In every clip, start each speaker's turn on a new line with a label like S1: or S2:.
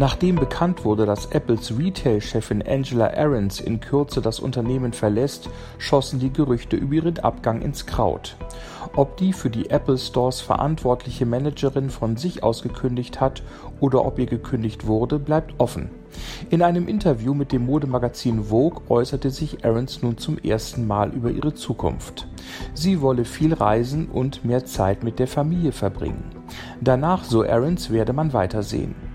S1: Nachdem bekannt wurde, dass Apples Retail-Chefin Angela Ahrens in Kürze das Unternehmen verlässt, schossen die Gerüchte über ihren Abgang ins Kraut. Ob die für die Apple Stores verantwortliche Managerin von sich aus gekündigt hat oder ob ihr gekündigt wurde, bleibt offen. In einem Interview mit dem Modemagazin Vogue äußerte sich Ahrens nun zum ersten Mal über ihre Zukunft. Sie wolle viel reisen und mehr Zeit mit der Familie verbringen. Danach, so Ahrens, werde man weitersehen.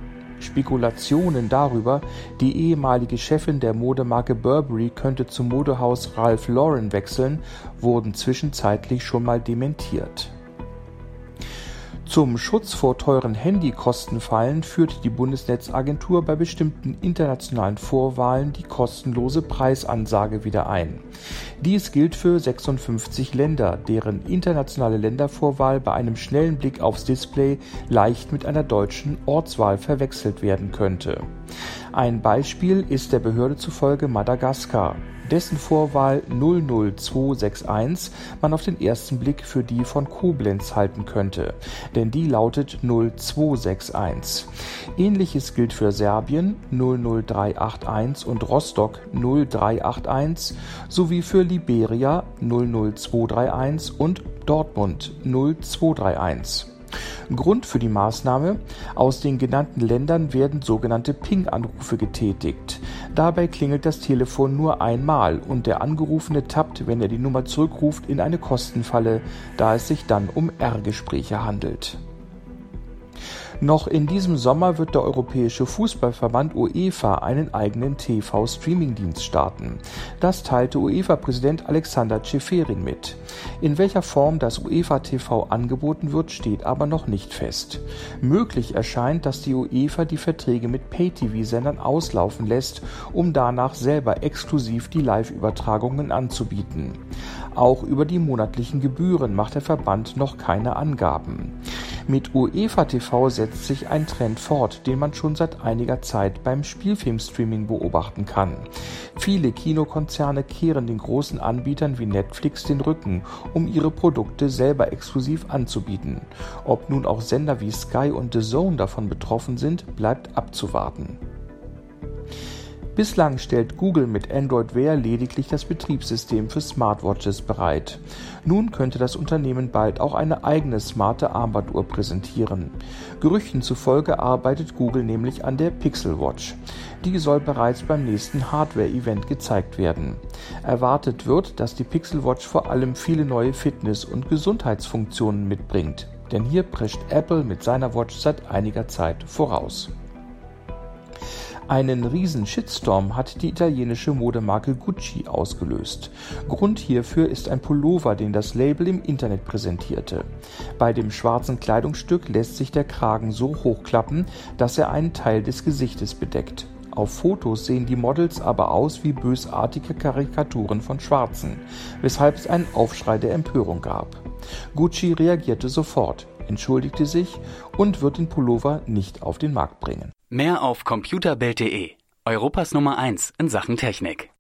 S1: Spekulationen darüber, die ehemalige Chefin der Modemarke Burberry könnte zum Modehaus Ralph Lauren wechseln, wurden zwischenzeitlich schon mal dementiert zum Schutz vor teuren Handykostenfallen führt die Bundesnetzagentur bei bestimmten internationalen Vorwahlen die kostenlose Preisansage wieder ein. Dies gilt für 56 Länder, deren internationale Ländervorwahl bei einem schnellen Blick aufs Display leicht mit einer deutschen Ortswahl verwechselt werden könnte. Ein Beispiel ist der Behörde zufolge Madagaskar dessen Vorwahl 00261 man auf den ersten Blick für die von Koblenz halten könnte, denn die lautet 0261. Ähnliches gilt für Serbien 00381 und Rostock 0381 sowie für Liberia 00231 und Dortmund 0231. Grund für die Maßnahme: Aus den genannten Ländern werden sogenannte Ping-Anrufe getätigt. Dabei klingelt das Telefon nur einmal und der Angerufene tappt, wenn er die Nummer zurückruft, in eine Kostenfalle, da es sich dann um R-Gespräche handelt noch in diesem Sommer wird der Europäische Fußballverband UEFA einen eigenen TV-Streaming-Dienst starten. Das teilte UEFA-Präsident Alexander Ceferin mit. In welcher Form das UEFA TV angeboten wird, steht aber noch nicht fest. Möglich erscheint, dass die UEFA die Verträge mit Pay-TV-Sendern auslaufen lässt, um danach selber exklusiv die Live-Übertragungen anzubieten. Auch über die monatlichen Gebühren macht der Verband noch keine Angaben. Mit UEFA TV setzt sich ein Trend fort, den man schon seit einiger Zeit beim Spielfilmstreaming beobachten kann. Viele Kinokonzerne kehren den großen Anbietern wie Netflix den Rücken, um ihre Produkte selber exklusiv anzubieten. Ob nun auch Sender wie Sky und The Zone davon betroffen sind, bleibt abzuwarten. Bislang stellt Google mit Android Wear lediglich das Betriebssystem für Smartwatches bereit. Nun könnte das Unternehmen bald auch eine eigene smarte Armbanduhr präsentieren. Gerüchten zufolge arbeitet Google nämlich an der Pixel Watch. Die soll bereits beim nächsten Hardware-Event gezeigt werden. Erwartet wird, dass die Pixel Watch vor allem viele neue Fitness- und Gesundheitsfunktionen mitbringt. Denn hier prescht Apple mit seiner Watch seit einiger Zeit voraus. Einen riesen Shitstorm hat die italienische Modemarke Gucci ausgelöst. Grund hierfür ist ein Pullover, den das Label im Internet präsentierte. Bei dem schwarzen Kleidungsstück lässt sich der Kragen so hochklappen, dass er einen Teil des Gesichtes bedeckt. Auf Fotos sehen die Models aber aus wie bösartige Karikaturen von Schwarzen, weshalb es einen Aufschrei der Empörung gab. Gucci reagierte sofort, entschuldigte sich und wird den Pullover nicht auf den Markt bringen.
S2: Mehr auf computerbild.de, Europas Nummer 1 in Sachen Technik.